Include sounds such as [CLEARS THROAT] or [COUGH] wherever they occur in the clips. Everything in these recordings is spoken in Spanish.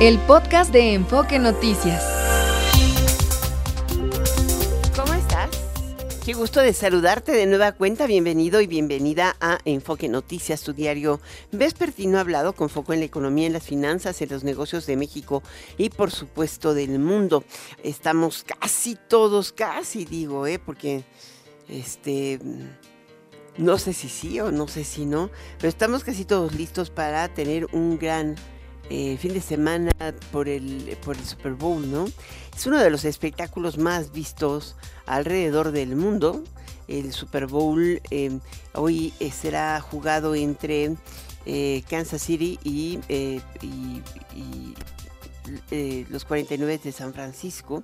el podcast de Enfoque Noticias. ¿Cómo estás? Qué gusto de saludarte de nueva cuenta. Bienvenido y bienvenida a Enfoque Noticias, tu diario vespertino hablado con foco en la economía, en las finanzas, en los negocios de México y por supuesto del mundo. Estamos casi todos, casi digo, ¿eh? porque este no sé si sí o no sé si no, pero estamos casi todos listos para tener un gran eh, fin de semana por el, por el Super Bowl, ¿no? Es uno de los espectáculos más vistos alrededor del mundo. El Super Bowl eh, hoy eh, será jugado entre Kansas City y, y los 49 de San Francisco.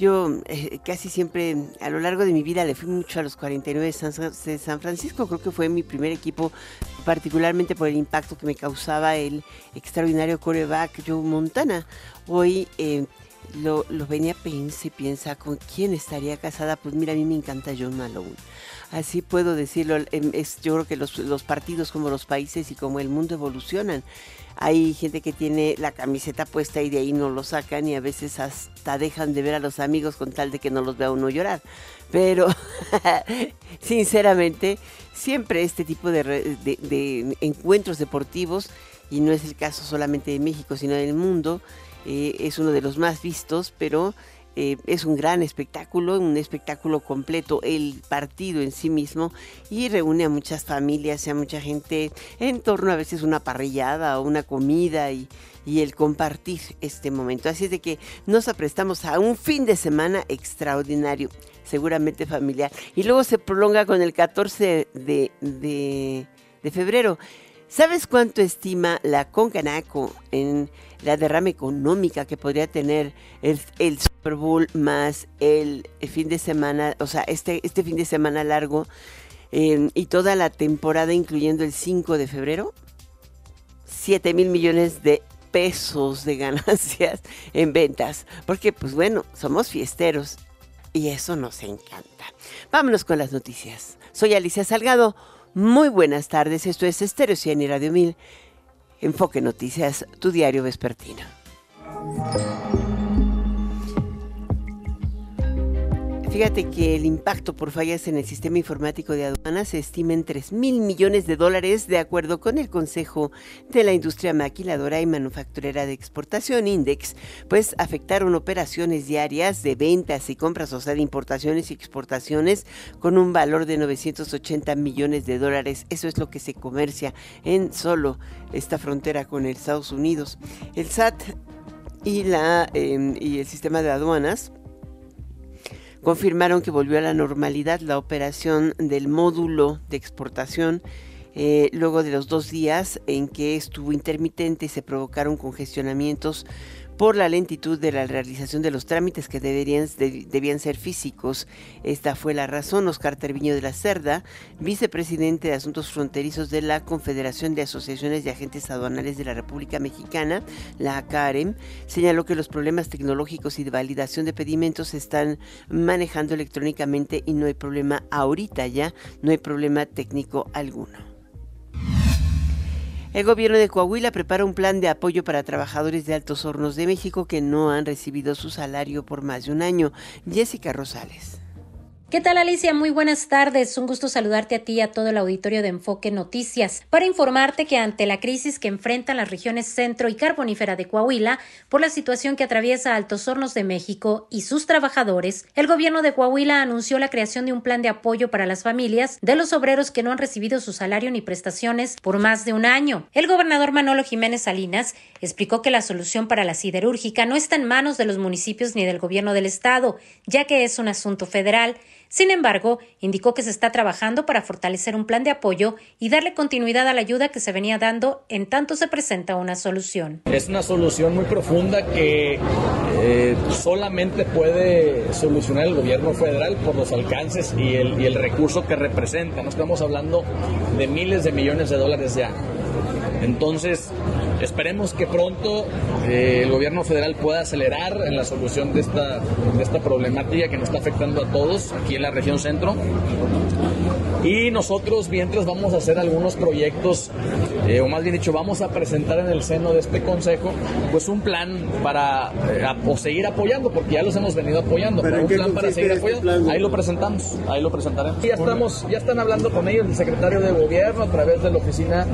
Yo eh, casi siempre, a lo largo de mi vida, le fui mucho a los 49 de San, Francisco. Creo que fue mi primer equipo, particularmente por el impacto que me causaba el extraordinario coreback Joe Montana. Hoy eh, lo, venía piensa y piensa con quién estaría casada. Pues mira, a mí me encanta John Malone. Así puedo decirlo. Em, es, yo creo que los, los partidos como los países y como el mundo evolucionan. Hay gente que tiene la camiseta puesta y de ahí no lo sacan y a veces hasta dejan de ver a los amigos con tal de que no los vea uno llorar. Pero [LAUGHS] sinceramente, siempre este tipo de, encuentros deportivos, y no es el caso solamente de México, sino del mundo, eh, es uno de los más vistos, pero eh, es un gran espectáculo, un espectáculo completo, el partido en sí mismo, y reúne a muchas familias y a mucha gente en torno a veces una parrillada o una comida y, el compartir este momento. Así es de que nos aprestamos a un fin de semana extraordinario, seguramente familiar, y luego se prolonga con el 14 de, de febrero. ¿Sabes cuánto estima la Concanaco en la derrama económica que podría tener el, Super Bowl más el, fin de semana, o sea, este, este fin de semana largo em, y toda la temporada, incluyendo el 5 de febrero? 7 mil millones de pesos de ganancias en ventas. Porque, pues bueno, somos fiesteros y eso nos encanta. Vámonos con las noticias. Soy Alicia Salgado. Muy buenas tardes. Esto es Estéreo 100 y Radio 1000. Enfoque Noticias, tu diario vespertino. Fíjate que el impacto por fallas en el sistema informático de aduanas se estima en 3 mil millones de dólares, de acuerdo con el Consejo de la Industria Maquiladora y Manufacturera de Exportación, INDEX, pues afectaron operaciones diarias de ventas y compras, o sea, de importaciones y exportaciones, con un valor de 980 millones de dólares. Eso es lo que se comercia en solo esta frontera con Estados Unidos. El SAT y, em, y el sistema de aduanas confirmaron que volvió a la normalidad la operación del módulo de exportación eh, luego de los dos días en que estuvo intermitente y se provocaron congestionamientos por la lentitud de la realización de los trámites que deberían, debían ser físicos. Esta fue la razón. Oscar Terviño de la Cerda, vicepresidente de Asuntos Fronterizos de la Confederación de Asociaciones de Agentes Aduanales de la República Mexicana, la ACAREM, señaló que los problemas tecnológicos y de validación de pedimentos se están manejando electrónicamente y no hay problema ahorita ya, no hay problema técnico alguno. El gobierno de Coahuila prepara un plan de apoyo para trabajadores de Altos Hornos de México que no han recibido su salario por más de un año. Jessica Rosales. ¿Qué tal Alicia? Muy buenas tardes. Un gusto saludarte a ti y a todo el auditorio de Enfoque Noticias para informarte que ante la crisis que enfrentan las regiones centro y carbonífera de Coahuila por la situación que atraviesa Altos Hornos de México y sus trabajadores, el gobierno de Coahuila anunció la creación de un plan de apoyo para las familias de los obreros que no han recibido su salario ni prestaciones por más de un año. El gobernador Manolo Jiménez Salinas explicó que la solución para la siderúrgica no está en manos de los municipios ni del gobierno del estado, ya que es un asunto federal sin embargo, indicó que se está trabajando para fortalecer un plan de apoyo y darle continuidad a la ayuda que se venía dando en tanto se presenta una solución. Es una solución muy profunda que eh, solamente puede solucionar el gobierno federal por los alcances y el, y el recurso que representa. No estamos hablando de miles de millones de dólares ya. Entonces, esperemos que pronto eh, el gobierno federal pueda acelerar en la solución de esta, de esta problemática que nos está afectando a todos aquí en la región centro. Y nosotros mientras vamos a hacer algunos proyectos o más bien dicho, vamos a presentar en el seno de este consejo, pues un plan para o seguir apoyando, porque ya los hemos venido apoyando, pero un plan para seguir este apoyando. Ahí lo presentamos, ahí lo presentaremos. Ya estamos, ya están hablando con ellos, el secretario de gobierno a través de la oficina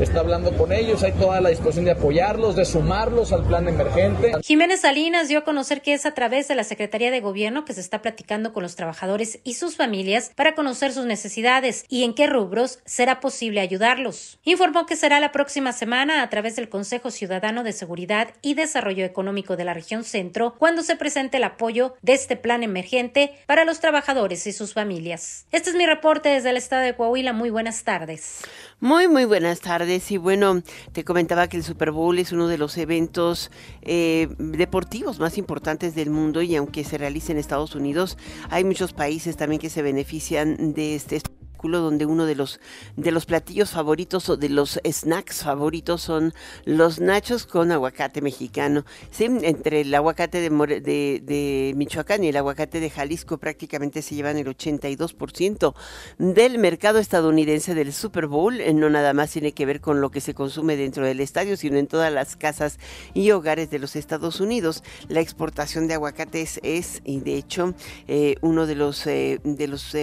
está hablando con ellos, hay toda la disposición de apoyarlos, de sumarlos al plan emergente. Jiménez Salinas dio a conocer que es a través de la Secretaría de Gobierno que se está platicando con los trabajadores y sus familias para conocer sus necesidades y en qué rubros será posible ayudarlos. Informó que será la próxima semana a través del Consejo Ciudadano de Seguridad y Desarrollo Económico de la región centro cuando se presente el apoyo de este plan emergente para los trabajadores y sus familias. Este es mi reporte desde el estado de Coahuila. Muy buenas tardes. Muy, muy buenas tardes. Y bueno, te comentaba que el Super Bowl es uno de los eventos eh, deportivos más importantes del mundo y aunque se realice en Estados Unidos, hay muchos países también que se benefician de este donde uno de los, de los platillos favoritos o de los snacks favoritos son los nachos con aguacate mexicano. Entre el aguacate de, de, de Michoacán y el aguacate de Jalisco prácticamente se llevan el 82% del mercado estadounidense del Super Bowl. Eh, no nada más tiene que ver con lo que se consume dentro del estadio, sino en todas las casas y hogares de los Estados Unidos. La exportación de aguacates es, y de hecho, eh, uno de los, eh, de los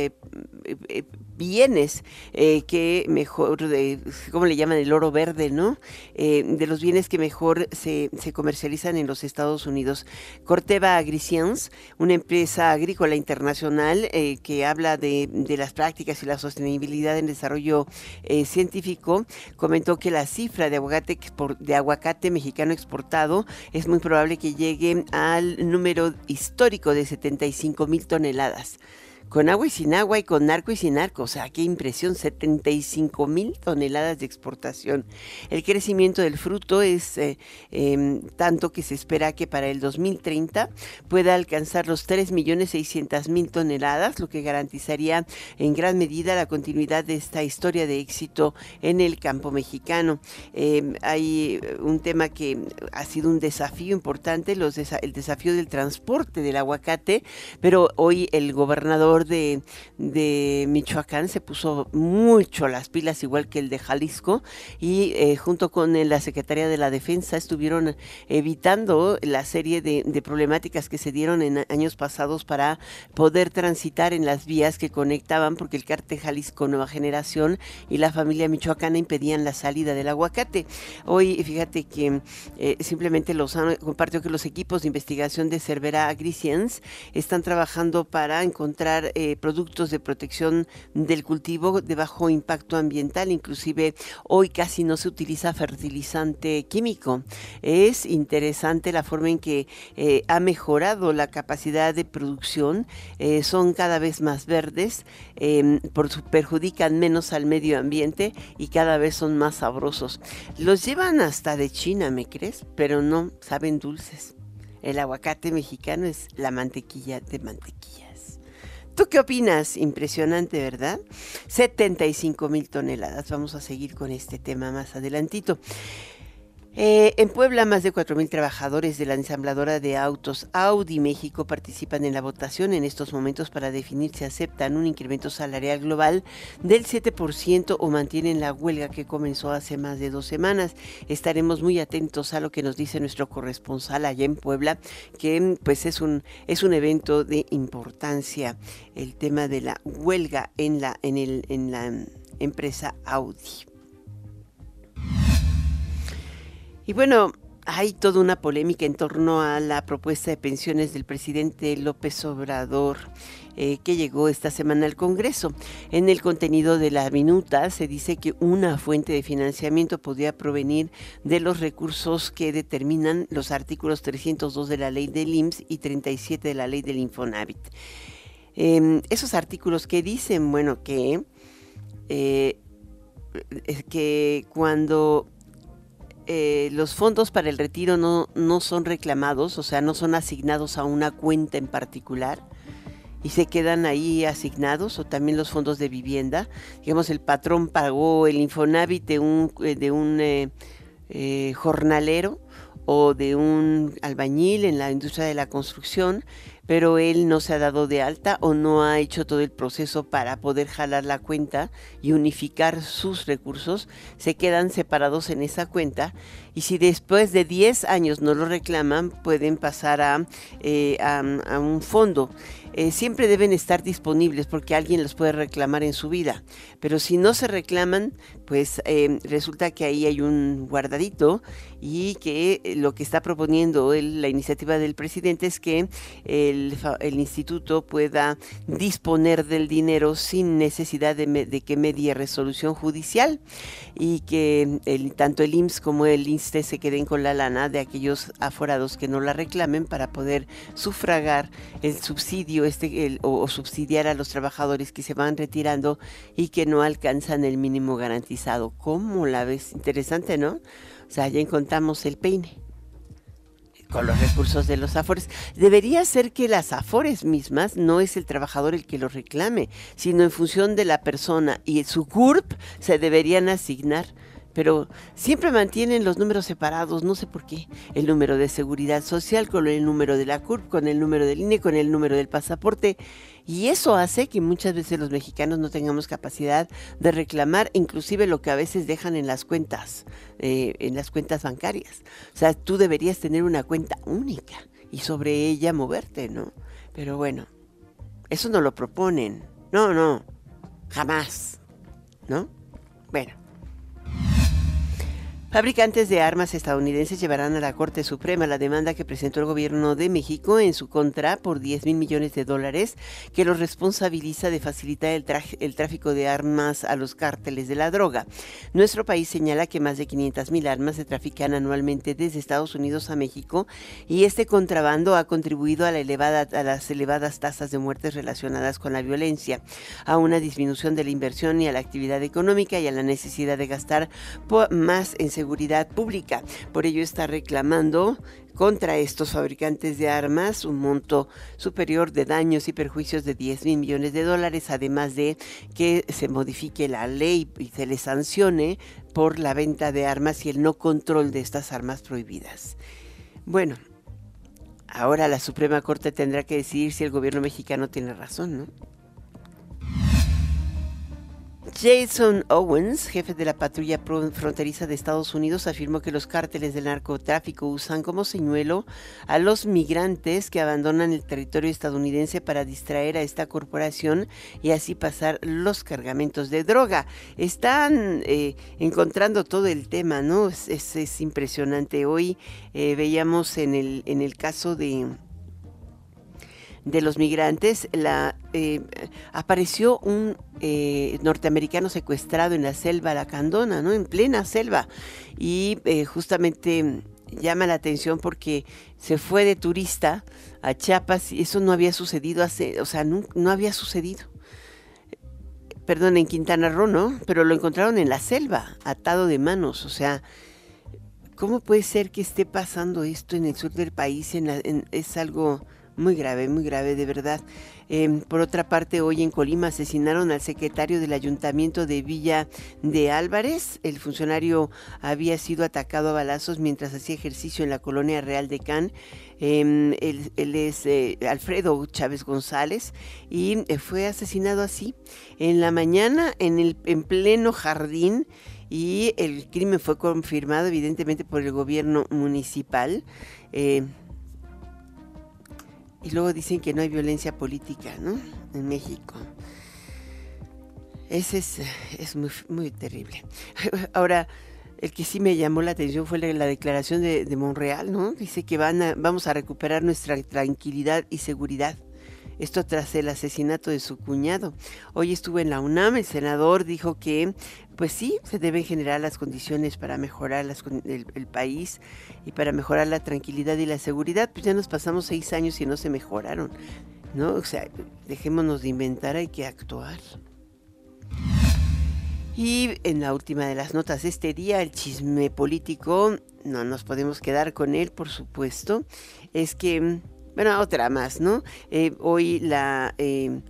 bienes eh, que mejor, de, ¿cómo le llaman? El oro verde, ¿no? Eh, de los bienes que mejor se, se, comercializan en los Estados Unidos. Corteva Agriscience, una empresa agrícola internacional eh, que habla de, de, las prácticas y la sostenibilidad en desarrollo científico, comentó que la cifra de aguacate, de aguacate mexicano exportado es muy probable que llegue al número histórico de 75 mil toneladas con agua y sin agua y con narco y sin narco. O sea, qué impresión, 75 mil toneladas de exportación. El crecimiento del fruto es eh, em, tanto que se espera que para el 2030 pueda alcanzar los 3 millones 600 mil toneladas, lo que garantizaría en gran medida la continuidad de esta historia de éxito en el campo mexicano. Em, hay un tema que ha sido un desafío importante, el desafío del transporte del aguacate, pero hoy el gobernador de, Michoacán se puso mucho las pilas, igual que el de Jalisco, y eh, junto con la Secretaría de la Defensa estuvieron evitando la serie de, problemáticas que se dieron en años pasados para poder transitar en las vías que conectaban, porque el cártel Jalisco Nueva Generación y la familia michoacana impedían la salida del aguacate. Hoy, fíjate que eh, simplemente los compartió que los equipos de investigación de Cervera Agriciens están trabajando para encontrar eh, productos de protección del cultivo de bajo impacto ambiental, inclusive hoy casi no se utiliza fertilizante químico. Es interesante la forma en que eh, ha mejorado la capacidad de producción, eh, son cada vez más verdes, em, perjudican menos al medio ambiente y cada vez son más sabrosos. Los llevan hasta de China, ¿me crees? Pero no saben dulces. El aguacate mexicano es la mantequilla de mantequilla. ¿Tú qué opinas? Impresionante, ¿verdad? 75 mil toneladas. Vamos a seguir con este tema más adelantito. Eh, en Puebla, más de 4.000 trabajadores de la ensambladora de autos Audi México participan en la votación en estos momentos para definir si aceptan un incremento salarial global del 7% o mantienen la huelga que comenzó hace más de dos semanas. Estaremos muy atentos a lo que nos dice nuestro corresponsal allá en Puebla, que pues es un, es un evento de importancia, el tema de la huelga en la, en el, en la empresa Audi. Y bueno, hay toda una polémica en torno a la propuesta de pensiones del presidente López Obrador eh, que llegó esta semana al Congreso. En el contenido de la minuta se dice que una fuente de financiamiento podría provenir de los recursos que determinan los artículos 302 de la ley del IMSS y 37 de la ley del Infonavit. Em, esos artículos que dicen, bueno, que, eh, que cuando eh, los fondos para el retiro no, no son reclamados, o sea, no son asignados a una cuenta en particular y se quedan ahí asignados o también los fondos de vivienda. Digamos, el patrón pagó el Infonavit de un, eh, de un, eh, eh, jornalero o de un albañil en la industria de la construcción, pero él no se ha dado de alta o no ha hecho todo el proceso para poder jalar la cuenta y unificar sus recursos, se quedan separados en esa cuenta y si después de 10 años no lo reclaman, pueden pasar a, eh, a un fondo. Eh, siempre deben estar disponibles porque alguien los puede reclamar en su vida. Pero si no se reclaman, pues eh, resulta que ahí hay un guardadito y que eh, lo que está proponiendo la iniciativa del presidente es que el, instituto pueda disponer del dinero sin necesidad de, que medie resolución judicial y que tanto el IMSS como el INSTE se queden con la lana de aquellos aforados que no la reclamen para poder sufragar el subsidio este, o, subsidiar a los trabajadores que se van retirando y que no alcanzan el mínimo garantizado. ¿Cómo la ves? Interesante, ¿no? O sea, ya encontramos el peine con los recursos de los afores. Debería ser que las afores mismas no es el trabajador el que lo reclame, sino en función de la persona y su CURP se deberían asignar pero siempre mantienen los números separados, no sé por qué. El número de seguridad social con el número de la CURP, con el número del INE, con el número del pasaporte. Y eso hace que muchas veces los mexicanos no tengamos capacidad de reclamar inclusive lo que a veces dejan en las cuentas, eh, en las cuentas bancarias. O sea, tú deberías tener una cuenta única y sobre ella moverte, ¿no? Pero bueno, eso no lo proponen. No, no, jamás. ¿No? Bueno. Fabricantes de armas estadounidenses llevarán a la Corte Suprema la demanda que presentó el gobierno de México en su contra por 10 mil millones de dólares que los responsabiliza de facilitar el, el, tráfico de armas a los cárteles de la droga. Nuestro país señala que más de 500 mil armas se trafican anualmente desde Estados Unidos a México y este contrabando ha contribuido a, a las elevadas tasas de muertes relacionadas con la violencia, a una disminución de la inversión y a la actividad económica y a la necesidad de gastar más en seguridad pública. Por ello está reclamando contra estos fabricantes de armas un monto superior de daños y perjuicios de 10 mil millones de dólares, además de que se modifique la ley y se les sancione por la venta de armas y el no control de estas armas prohibidas. Bueno, ahora la Suprema Corte tendrá que decidir si el gobierno mexicano tiene razón, ¿no? Jason Owens, jefe de la patrulla fronteriza de Estados Unidos, afirmó que los cárteles del narcotráfico usan como señuelo a los migrantes que abandonan el territorio estadounidense para distraer a esta corporación y así pasar los cargamentos de droga. Están eh, encontrando todo el tema, ¿no? Es, impresionante. Hoy eh, veíamos en el, en el caso de de los migrantes, la, eh, apareció un eh, norteamericano secuestrado en la selva lacandona, ¿no? En plena selva. Y eh, justamente llama la atención porque se fue de turista a Chiapas y eso no había sucedido hace, o sea, no, no había sucedido. Perdón, en Quintana Roo, ¿no? Pero lo encontraron en la selva, atado de manos, o sea, ¿cómo puede ser que esté pasando esto en el sur del país? es algo muy grave, muy grave, de verdad. Em, por otra parte, hoy en Colima asesinaron al secretario del ayuntamiento de Villa de Álvarez. El funcionario había sido atacado a balazos mientras hacía ejercicio en la colonia Real de Can. Em, él, es eh, Alfredo Chávez González y eh, fue asesinado así en la mañana en, el, en pleno jardín y el crimen fue confirmado evidentemente por el gobierno municipal. Eh, y luego dicen que no hay violencia política, ¿no? En México. Ese es, es muy, muy terrible. [LAUGHS] Ahora, el que sí me llamó la atención fue la, declaración de, de, Monreal, ¿no? Dice que van a, vamos a recuperar nuestra tranquilidad y seguridad. Esto tras el asesinato de su cuñado. Hoy estuvo en la UNAM, el senador dijo que, pues sí, se deben generar las condiciones para mejorar el, país y para mejorar la tranquilidad y la seguridad. Pues ya nos pasamos seis años y no se mejoraron, ¿no? O sea, dejémonos de inventar, hay que actuar. Y en la última de las notas de este día, el chisme político, no nos podemos quedar con él, por supuesto, es que bueno, otra más, ¿no? Eh, hoy la... Eh,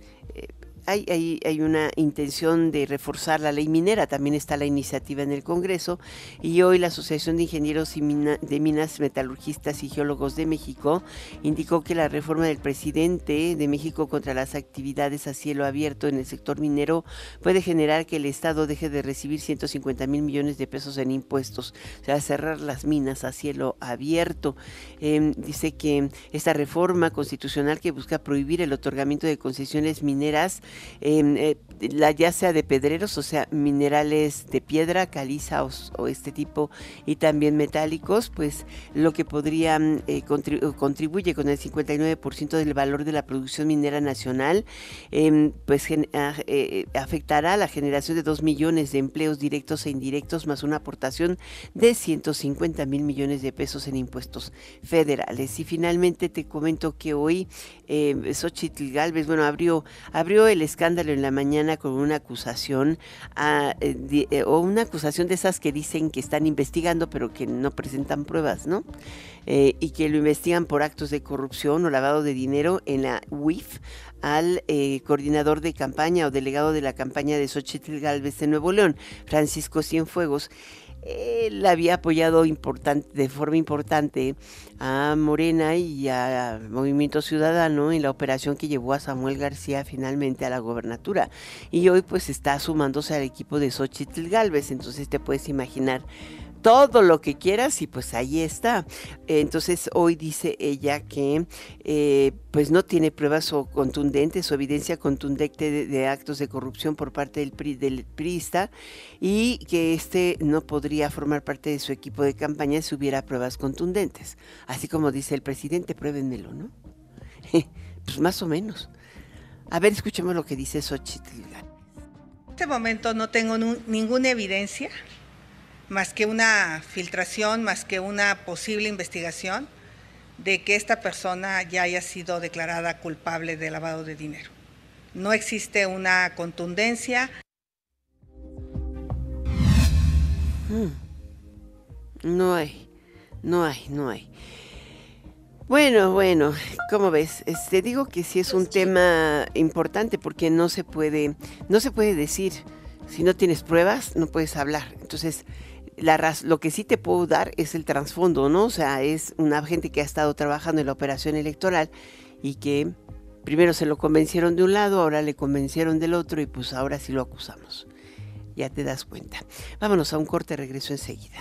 hay, hay, hay, una intención de reforzar la ley minera, también está la iniciativa en el Congreso y hoy la Asociación de Ingenieros de Minas Metalurgistas y Geólogos de México indicó que la reforma del presidente de México contra las actividades a cielo abierto en el sector minero puede generar que el Estado deje de recibir 150 mil millones de pesos en impuestos, o sea, cerrar las minas a cielo abierto. Em, dice que esta reforma constitucional que busca prohibir el otorgamiento de concesiones mineras, eh, la, ya sea de pedreros, o sea, minerales de piedra, caliza o, este tipo, y también metálicos, pues lo que podría eh, contribuye con el 59% del valor de la producción minera nacional, em, pues ah, eh, afectará la generación de 2 millones de empleos directos e indirectos, más una aportación de 150 mil millones de pesos en impuestos federales. Y finalmente te comento que hoy eh, Xochitl Galvez, bueno, abrió, abrió el escándalo en la mañana con una acusación eh, eh, o una acusación de esas que dicen que están investigando pero que no presentan pruebas, ¿no? Eh, y que lo investigan por actos de corrupción o lavado de dinero en la UIF al coordinador de campaña o delegado de la campaña de Xochitl Galvez de Nuevo León, Francisco Cienfuegos él había apoyado de forma importante a Morena y a Movimiento Ciudadano en la operación que llevó a Samuel García finalmente a la gobernatura. Y hoy pues está sumándose al equipo de Xochitl Galvez, entonces te puedes imaginar todo lo que quieras y pues ahí está. Entonces hoy dice ella que eh, pues no tiene pruebas o contundentes o evidencia contundente de, actos de corrupción por parte del, PRI, del priista y que este no podría formar parte de su equipo de campaña si hubiera pruebas contundentes. Así como dice el presidente, pruébenmelo, ¿no? [LAUGHS] pues más o menos. A ver, escuchemos lo que dice Xochitl. En este momento no tengo ninguna evidencia más que una filtración, más que una posible investigación de que esta persona ya haya sido declarada culpable de lavado de dinero. No existe una contundencia. Hmm. No hay, no hay, no hay. Bueno, bueno, ¿cómo ves? Te este, digo que sí es un tema importante porque no se puede, no se puede decir. Si no tienes pruebas, no puedes hablar. Entonces, lo que sí te puedo dar es el trasfondo, ¿no? O sea, es una gente que ha estado trabajando en la operación electoral y que primero se lo convencieron de un lado, ahora le convencieron del otro y pues ahora sí lo acusamos. Ya te das cuenta. Vámonos a un corte, regreso enseguida.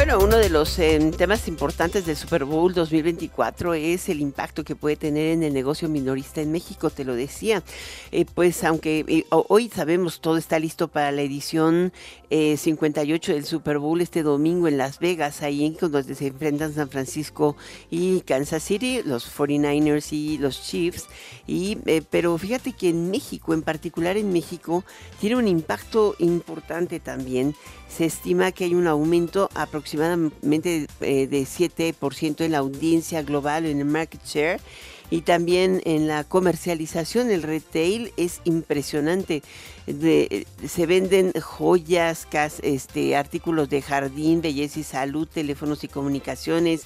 Bueno, uno de los em, temas importantes del Super Bowl 2024 es el impacto que puede tener en el negocio minorista en México, te lo decía. Eh, pues aunque eh, hoy sabemos todo está listo para la edición 58 eh, del Super Bowl este domingo en Las Vegas, ahí en donde se enfrentan San Francisco y Kansas City, los 49ers y los Chiefs. Y, pero fíjate que en México, en particular en México, tiene un impacto importante también. Se estima que hay un aumento aproximado aproximadamente eh, de 7% en la audiencia global, en el market share. Y también en la comercialización, el retail es impresionante. se venden joyas, este, artículos de jardín, belleza y salud, teléfonos y comunicaciones.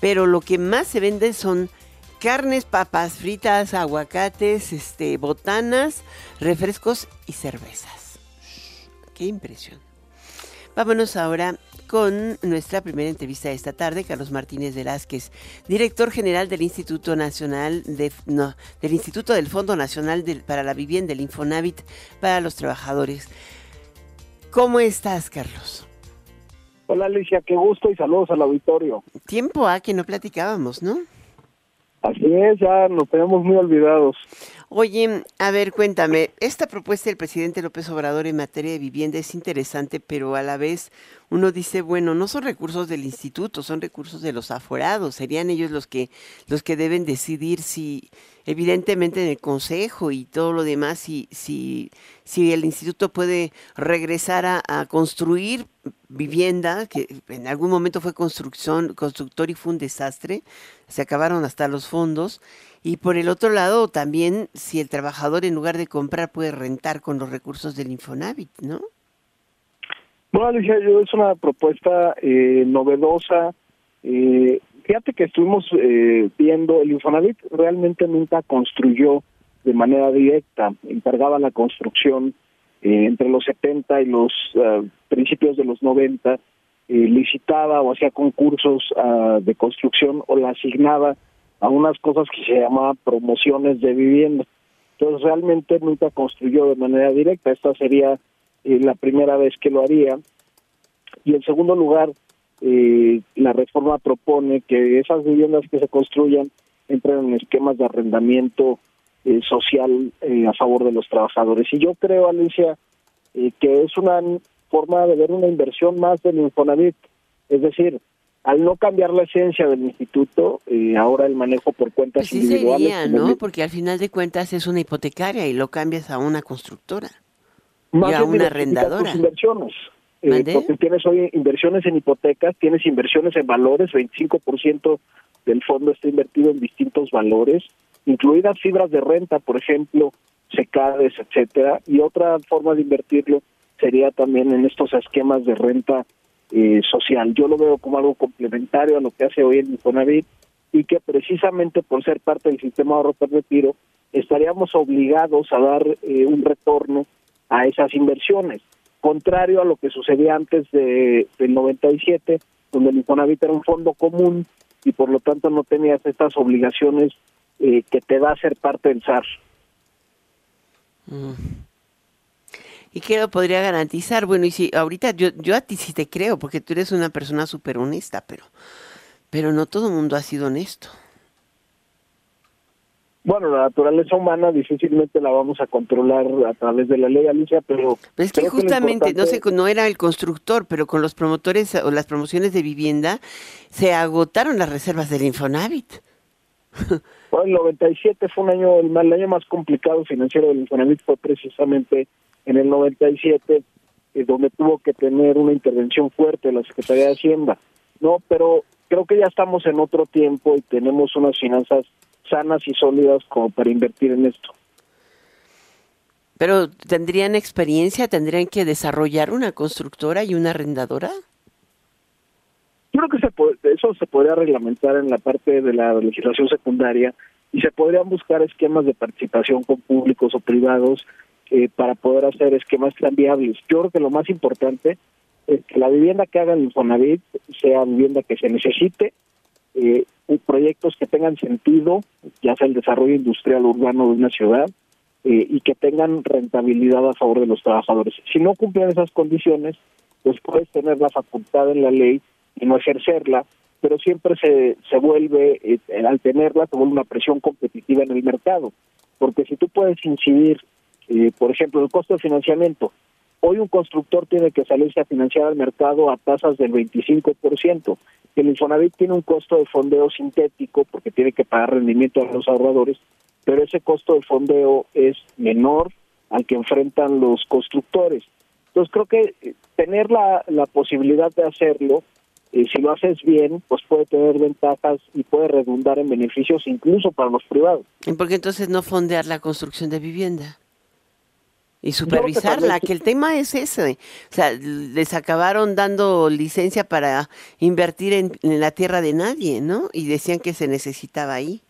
Pero lo que más se vende son carnes, papas fritas, aguacates, este, botanas, refrescos y cervezas. ¡Qué impresión! Vámonos ahora con nuestra primera entrevista de esta tarde, Carlos Martínez Velázquez, director general del Instituto Nacional de, no, del Instituto del Fondo Nacional para la Vivienda, el Infonavit para los trabajadores. ¿Cómo estás, Carlos? Hola Alicia, qué gusto y saludos al auditorio. Tiempo a que no platicábamos, ¿no? Así es, ya nos tenemos muy olvidados. Oye, a ver, cuéntame, esta propuesta del presidente López Obrador en materia de vivienda es interesante, pero a la vez uno dice, bueno, no son recursos del instituto, son recursos de los aforados, serían ellos los que los que deben decidir si evidentemente en el consejo y todo lo demás si si si el instituto puede regresar a, construir vivienda que en algún momento fue construcción constructor y fue un desastre, se acabaron hasta los fondos y por el otro lado, también si el trabajador en lugar de comprar puede rentar con los recursos del Infonavit, ¿no? Bueno, Alicia, es una propuesta eh, novedosa, eh, Fíjate que estuvimos eh, viendo, el Infonavit realmente nunca construyó de manera directa, encargaba la construcción eh, entre los 70 y los eh, principios de los 90, eh, licitaba o hacía concursos ah, de construcción o la asignaba a unas cosas que se llamaban promociones de vivienda. Entonces realmente nunca construyó de manera directa, esta sería la primera vez que lo haría. Y en segundo lugar, eh, la reforma propone que esas viviendas que se construyan entren en esquemas de arrendamiento eh, social eh, a favor de los trabajadores. Y yo creo, Alicia, eh, que es una forma de ver una inversión más del Infonavit. Es decir, al no cambiar la esencia del instituto, ahora el manejo por cuentas pues individuales. ¿no? Porque al final de cuentas es una hipotecaria y lo cambias a una constructora y a una arrendadora. inversiones. Eh, porque tienes hoy inversiones en hipotecas, tienes inversiones en valores, 25% del fondo está invertido en distintos valores, incluidas fibras de renta, por ejemplo, secades, etcétera, y otra forma de invertirlo sería también en estos esquemas de renta eh, social. Yo lo veo como algo complementario a lo que hace hoy el Infonavit y que precisamente por ser parte del sistema de ahorro de retiro estaríamos obligados a dar eh, un retorno a esas inversiones contrario a lo que sucedía antes de, del 97, donde el Infonavit era un fondo común y por lo tanto no tenías estas obligaciones eh, que te da ser parte del SAR. Mm. ¿Y qué lo podría garantizar? Bueno, y si ahorita yo, yo a ti sí te creo, porque tú eres una persona súper honesta, pero, pero no todo el mundo ha sido honesto bueno, la naturaleza humana difícilmente la vamos a controlar a través de la ley, Alicia, pero... es que justamente, no sé, no era el constructor, pero con los promotores o las promociones de vivienda se agotaron las reservas del Infonavit. Bueno, el 97 fue un año, el, el año más complicado financiero del Infonavit fue precisamente en el 97, eh, donde tuvo que tener una intervención fuerte la Secretaría de Hacienda. No, pero creo que ya estamos en otro tiempo y tenemos unas finanzas sanas y sólidas como para invertir en esto. Pero ¿tendrían experiencia? ¿Tendrían que desarrollar una constructora y una arrendadora? Yo creo que se puede, eso se podría reglamentar en la parte de la legislación secundaria y se podrían buscar esquemas de participación con públicos o privados eh, para poder hacer esquemas tan viables. Yo creo que lo más importante es que la vivienda que haga el Infonavit sea vivienda que se necesite, eh, proyectos que tengan sentido, ya sea el desarrollo industrial urbano de una ciudad, eh, y que tengan rentabilidad a favor de los trabajadores. Si no cumplen esas condiciones, pues puedes tener la facultad en la ley y no ejercerla, pero siempre se, se vuelve, eh, al tenerla, se vuelve una presión competitiva en el mercado. Porque si tú puedes incidir, eh, por ejemplo, el costo de financiamiento, hoy un constructor tiene que salirse a financiar al mercado a tasas del 25%. El Infonavit tiene un costo de fondeo sintético porque tiene que pagar rendimiento a los ahorradores, pero ese costo de fondeo es menor al que enfrentan los constructores. Entonces creo que eh, tener la, la posibilidad de hacerlo, eh, si lo haces bien, pues puede tener ventajas y puede redundar en beneficios incluso para los privados. ¿Y por qué entonces no fondear la construcción de vivienda? Y supervisarla, que el tema es ese. O sea, les acabaron dando licencia para invertir en, la tierra de nadie, ¿no? Y decían que se necesitaba ahí.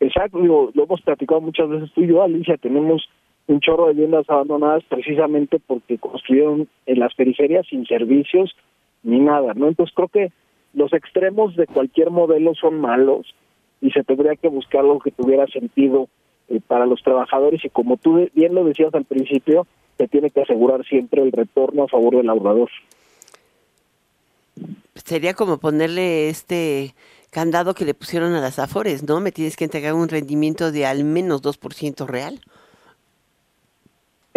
Exacto, lo hemos platicado muchas veces tú y yo, Alicia, tenemos un chorro de viviendas abandonadas precisamente porque construyeron en las periferias sin servicios ni nada, ¿no? Entonces creo que los extremos de cualquier modelo son malos y se tendría que buscar algo que tuviera sentido eh, para los trabajadores y como tú bien lo decías al principio, se tiene que asegurar siempre el retorno a favor del ahorrador. Sería como ponerle este candado que le pusieron a las Afores, ¿no? Me tienes que entregar un rendimiento de al menos 2% real.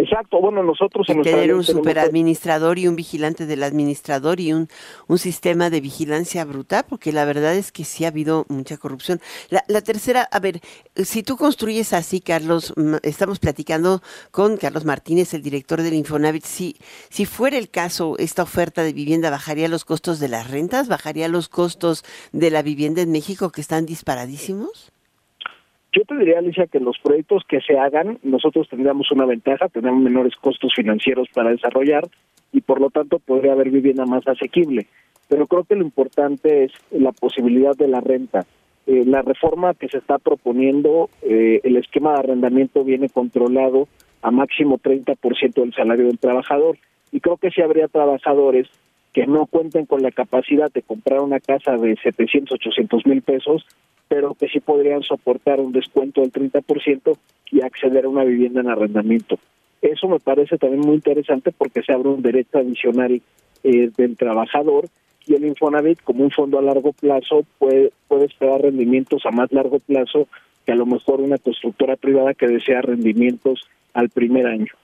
Exacto, bueno, nosotros... En tener un superadministrador y un vigilante del administrador y un, un sistema de vigilancia brutal, porque la verdad es que sí ha habido mucha corrupción. La, la tercera, a ver, si tú construyes así, Carlos, estamos platicando con Carlos Martínez, el director del Infonavit, si, si fuera el caso, esta oferta de vivienda bajaría los costos de las rentas, bajaría los costos de la vivienda en México que están disparadísimos? Yo te diría, Alicia, que los proyectos que se hagan, nosotros tendríamos una ventaja, tenemos menores costos financieros para desarrollar y por lo tanto podría haber vivienda más asequible. pero creo que lo importante es la posibilidad de la renta. Eh, la reforma que se está proponiendo, eh, el esquema de arrendamiento viene controlado a máximo 30% del salario del trabajador y creo que si habría trabajadores que no cuenten con la capacidad de comprar una casa de 700, 800 mil pesos, pero que sí podrían soportar un descuento del 30% y acceder a una vivienda en arrendamiento. Eso me parece también muy interesante porque se abre un derecho adicional eh, del trabajador y el Infonavit como un fondo a largo plazo puede esperar rendimientos a más largo plazo que a lo mejor una constructora privada que desea rendimientos al primer año.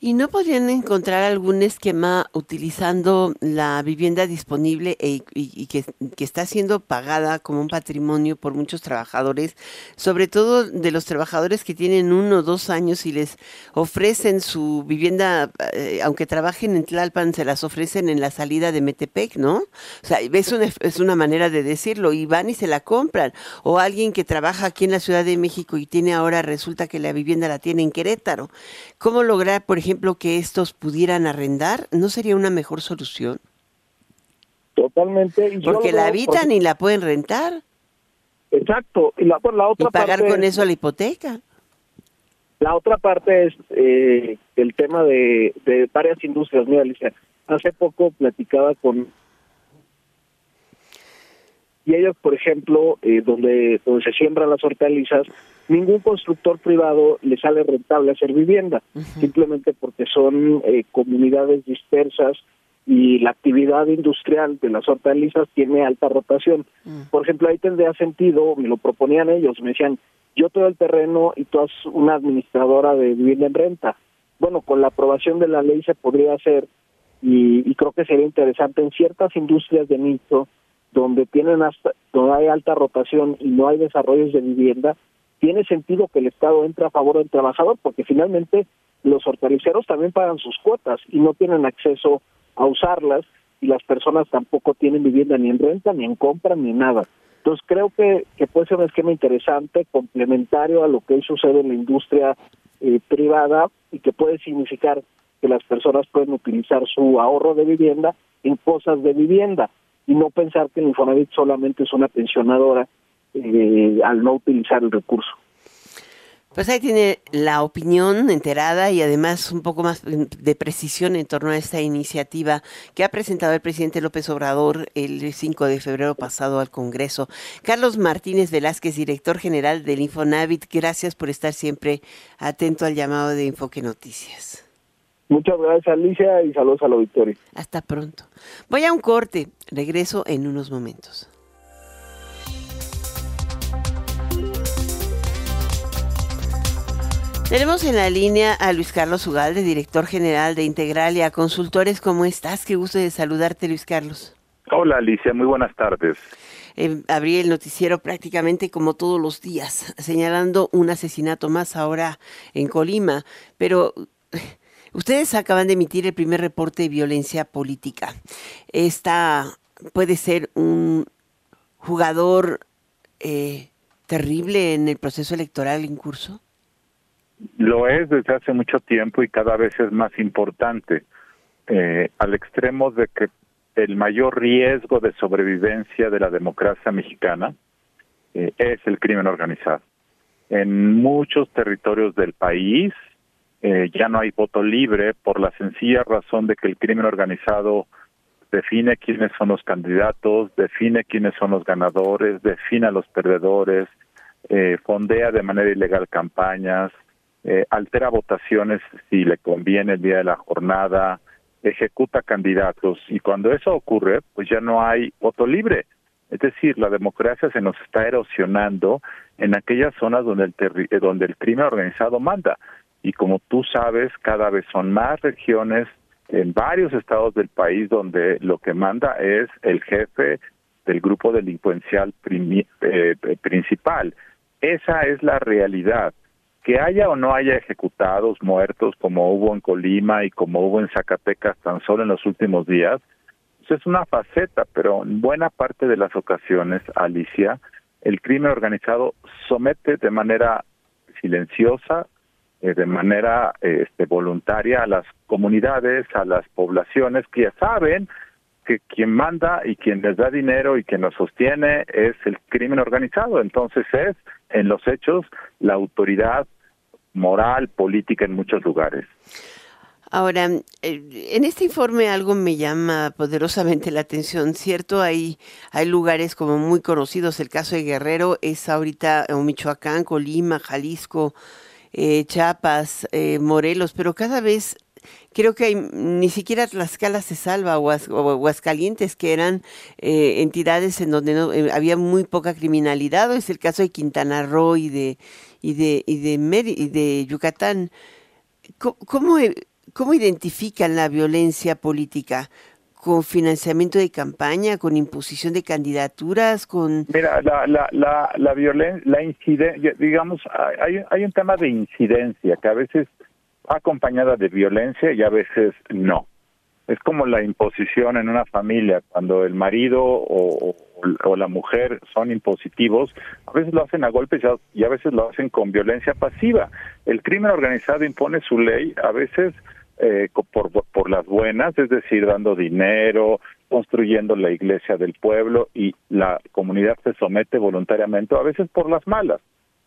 ¿Y no podrían encontrar algún esquema utilizando la vivienda disponible e, y, que, está siendo pagada como un patrimonio por muchos trabajadores, sobre todo de los trabajadores que tienen uno o dos años y les ofrecen su vivienda, eh, aunque trabajen en Tlalpan, se las ofrecen en la salida de Metepec, ¿no? O sea, es una, es una manera de decirlo, y van y se la compran. O alguien que trabaja aquí en la Ciudad de México y tiene ahora, resulta que la vivienda la tiene en Querétaro. ¿Cómo lograr, por ejemplo, ejemplo, que estos pudieran arrendar, ¿no sería una mejor solución? Totalmente. Porque la habitan y la pueden rentar. Exacto. Y, la, la otra pagar con eso la hipoteca. La otra parte es eh, el tema de, de varias industrias. Mira, Alicia, hace poco platicaba con y ellos, por ejemplo, eh, donde, donde se siembran las hortalizas, ningún constructor privado le sale rentable hacer vivienda, simplemente porque son eh, comunidades dispersas y la actividad industrial de las hortalizas tiene alta rotación. Mm. Por ejemplo, ahí tendría sentido, me lo proponían ellos, me decían, yo te doy el terreno y tú haces una administradora de vivienda en renta. Bueno, con la aprobación de la ley se podría hacer y, y creo que sería interesante en ciertas industrias de nicho donde tienen hasta, donde hay alta rotación y no hay desarrollos de vivienda, tiene sentido que el Estado entre a favor del trabajador, porque finalmente los hortaliceros también pagan sus cuotas y no tienen acceso a usarlas y las personas tampoco tienen vivienda ni en renta, ni en compra, ni nada. Entonces creo que, que puede ser un esquema interesante, complementario a lo que sucede en la industria eh, privada y que puede significar que las personas pueden utilizar su ahorro de vivienda en cosas de vivienda y no pensar que el Infonavit solamente es una pensionadora eh, al no utilizar el recurso. Pues ahí tiene la opinión enterada y además un poco más de precisión en torno a esta iniciativa que ha presentado el presidente López Obrador el 5 de febrero pasado al Congreso. Carlos Martínez Velázquez, director general del Infonavit, gracias por estar siempre atento al llamado de Enfoque Noticias. Muchas gracias Alicia y saludos a la victoria. Hasta pronto. Voy a un corte, regreso en unos momentos. Tenemos en la línea a Luis Carlos Ugalde, director general de Integralia Consultores. ¿Cómo estás? Qué gusto de saludarte, Luis Carlos. Hola, Alicia. Muy buenas tardes. Eh, abrí el noticiero prácticamente como todos los días, señalando un asesinato más ahora en Colima. Pero Ustedes acaban de emitir el primer reporte de violencia política. Esta puede ser un jugador eh, terrible en el proceso electoral en curso. Lo es desde hace mucho tiempo y cada vez es más importante, eh, al extremo de que el mayor riesgo de sobrevivencia de la democracia mexicana eh, es el crimen organizado. En muchos territorios del país eh, ya no hay voto libre por la sencilla razón de que el crimen organizado define quiénes son los candidatos, define quiénes son los ganadores, define a los perdedores, eh, fondea de manera ilegal campañas, eh, altera votaciones si le conviene el día de la jornada, ejecuta candidatos y cuando eso ocurre, pues ya no hay voto libre. Es decir, la democracia se nos está erosionando en aquellas zonas donde el, donde el crimen organizado manda y como tú sabes, cada vez son más regiones en varios estados del país donde lo que manda es el jefe del grupo delincuencial eh, principal. Esa es la realidad. Que haya o no haya ejecutados, muertos, como hubo en Colima y como hubo en Zacatecas tan solo en los últimos días, pues es una faceta, pero en buena parte de las ocasiones, Alicia, el crimen organizado somete de manera silenciosa, eh, de manera este, voluntaria a las comunidades, a las poblaciones que ya saben que quien manda y quien les da dinero y quien los sostiene es el crimen organizado. Entonces es, en los hechos, la autoridad moral, política en muchos lugares. Ahora, eh, en este informe algo me llama poderosamente la atención, ¿cierto? Hay, hay lugares como muy conocidos, el caso de Guerrero es ahorita en Michoacán, Colima, Jalisco, eh, Chiapas, eh, Morelos, pero cada vez creo que ni siquiera Tlaxcala se salva o, Aguascalientes, que eran entidades en donde no, había muy poca criminalidad, o es el caso de Quintana Roo y de, y de, y de, Yucatán. ¿Cómo, ¿Cómo identifican la violencia política? ¿Con financiamiento de campaña, con imposición de candidaturas, con...? Mira, la, la, la, la violencia, la incidencia, digamos, hay, hay un tema de incidencia que a veces acompañada de violencia y a veces no. Es como la imposición en una familia, cuando el marido o, o la mujer son impositivos, a veces lo hacen a golpes y a veces lo hacen con violencia pasiva. El crimen organizado impone su ley, a veces eh, por, por las buenas, es decir, dando dinero, construyendo la iglesia del pueblo y la comunidad se somete voluntariamente, a veces por las malas,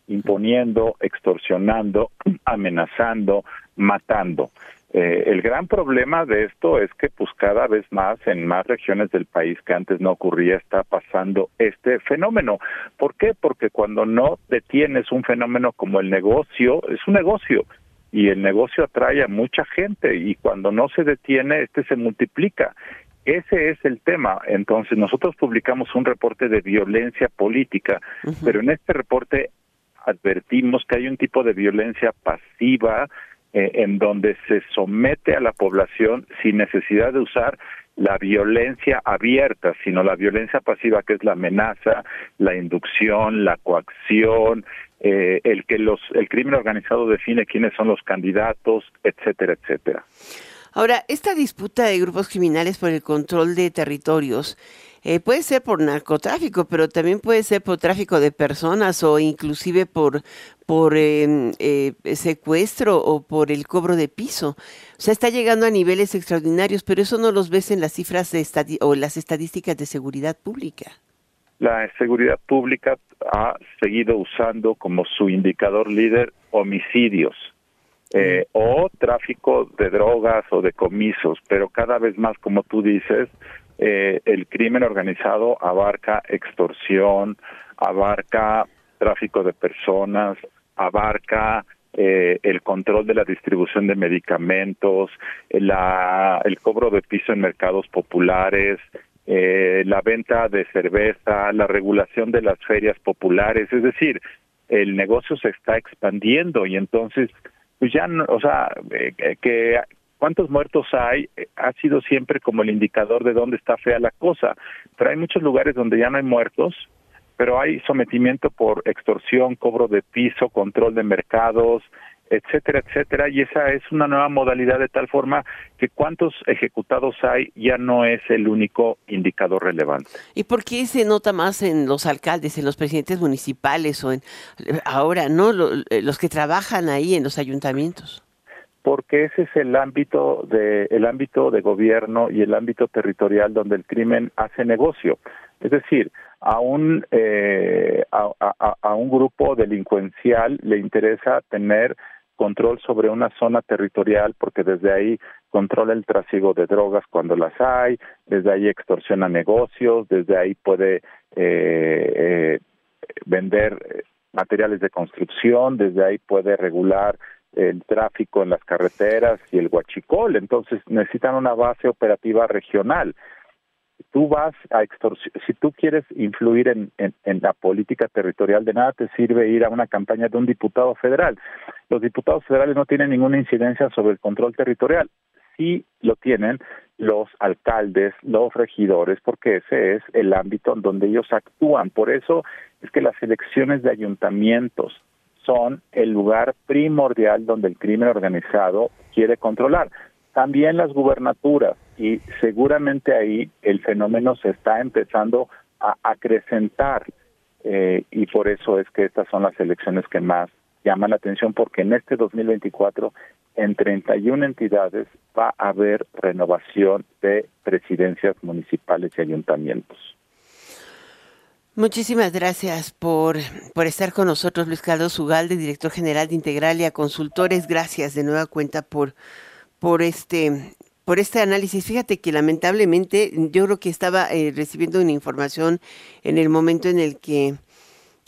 imponiendo, extorsionando, [CLEARS THROAT] amenazando, matando. Eh, el gran problema de esto es que pues cada vez más en más regiones del país que antes no ocurría está pasando este fenómeno. ¿Por qué? Porque cuando no detienes un fenómeno como el negocio, es un negocio y el negocio atrae a mucha gente y cuando no se detiene, este se multiplica. Ese es el tema. Entonces, nosotros publicamos un reporte de violencia política, pero en este reporte advertimos que hay un tipo de violencia pasiva eh, en donde se somete a la población sin necesidad de usar la violencia abierta, sino la violencia pasiva que es la amenaza, la inducción, la coacción, eh, el que los el crimen organizado define quiénes son los candidatos, etcétera, etcétera. Ahora, esta disputa de grupos criminales por el control de territorios eh, puede ser por narcotráfico, pero también puede ser por tráfico de personas o inclusive por, por em, eh, secuestro o por el cobro de piso. O sea, está llegando a niveles extraordinarios, pero eso no los ves en las cifras de o las estadísticas de seguridad pública la seguridad pública ha seguido usando como su indicador líder homicidios eh, o tráfico de drogas o de comisos, pero cada vez más, como tú dices, eh, el crimen organizado abarca extorsión, abarca tráfico de personas, abarca eh, el control de la distribución de medicamentos, la, el cobro de piso en mercados populares, eh, la venta de cerveza, la regulación de las ferias populares, es decir, el negocio se está expandiendo y entonces, pues ya, no, o sea, eh, que cuántos muertos hay eh, ha sido siempre como el indicador de dónde está fea la cosa, pero hay muchos lugares donde ya no hay muertos, pero hay sometimiento por extorsión, cobro de piso, control de mercados, etcétera, etcétera, y esa es una nueva modalidad de tal forma que cuántos ejecutados hay ya no es el único indicador relevante. ¿Y por qué se nota más en los alcaldes, en los presidentes municipales o en ahora, no, eh, los que trabajan ahí en los ayuntamientos? Porque ese es el ámbito de el ámbito de gobierno y el ámbito territorial donde el crimen hace negocio. Es decir, a un eh, a, a un grupo delincuencial le interesa tener control sobre una zona territorial porque desde ahí controla el trasiego de drogas cuando las hay, desde ahí extorsiona negocios, desde ahí puede eh, eh, vender materiales de construcción, desde ahí puede regular el tráfico en las carreteras y el huachicol, entonces necesitan una base operativa regional tú vas a si tú quieres influir en, en, la política territorial, de nada te sirve ir a una campaña de un diputado federal. Los diputados federales no tienen ninguna incidencia sobre el control territorial. Sí lo tienen los alcaldes, los regidores, porque ese es el ámbito en donde ellos actúan. Por eso es que las elecciones de ayuntamientos son el lugar primordial donde el crimen organizado quiere controlar. También las gubernaturas, y seguramente ahí el fenómeno se está empezando a acrecentar eh, y por eso es que estas son las elecciones que más llaman la atención porque en este 2024 en 31 entidades va a haber renovación de presidencias municipales y ayuntamientos. Muchísimas gracias por, por estar con nosotros, Luis Carlos Ugalde, director general de Integralia Consultores. Gracias de nueva cuenta por, por este por este análisis. Fíjate que lamentablemente yo creo que estaba eh, recibiendo una información en el momento en el que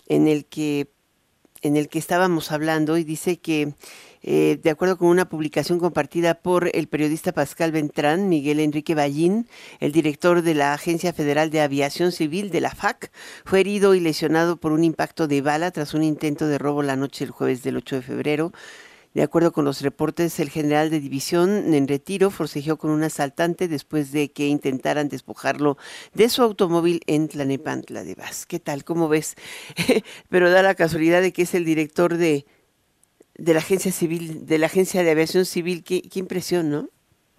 en el que en el que estábamos hablando y dice que eh, de acuerdo con una publicación compartida por el periodista Pascal Ventrán, Miguel Enrique Ballín, el director de la Agencia Federal de Aviación Civil de la FAC, fue herido y lesionado por un impacto de bala tras un intento de robo la noche del jueves del 8 de febrero. De acuerdo con los reportes, el general de división en retiro forcejeó con un asaltante después de que intentaran despojarlo de su automóvil en Tlanepantla de Vaz. ¿Qué tal? ¿Cómo ves? [LAUGHS] Pero da la casualidad de que es el director de, de la agencia civil, de la agencia de aviación civil, qué, qué impresión, ¿no?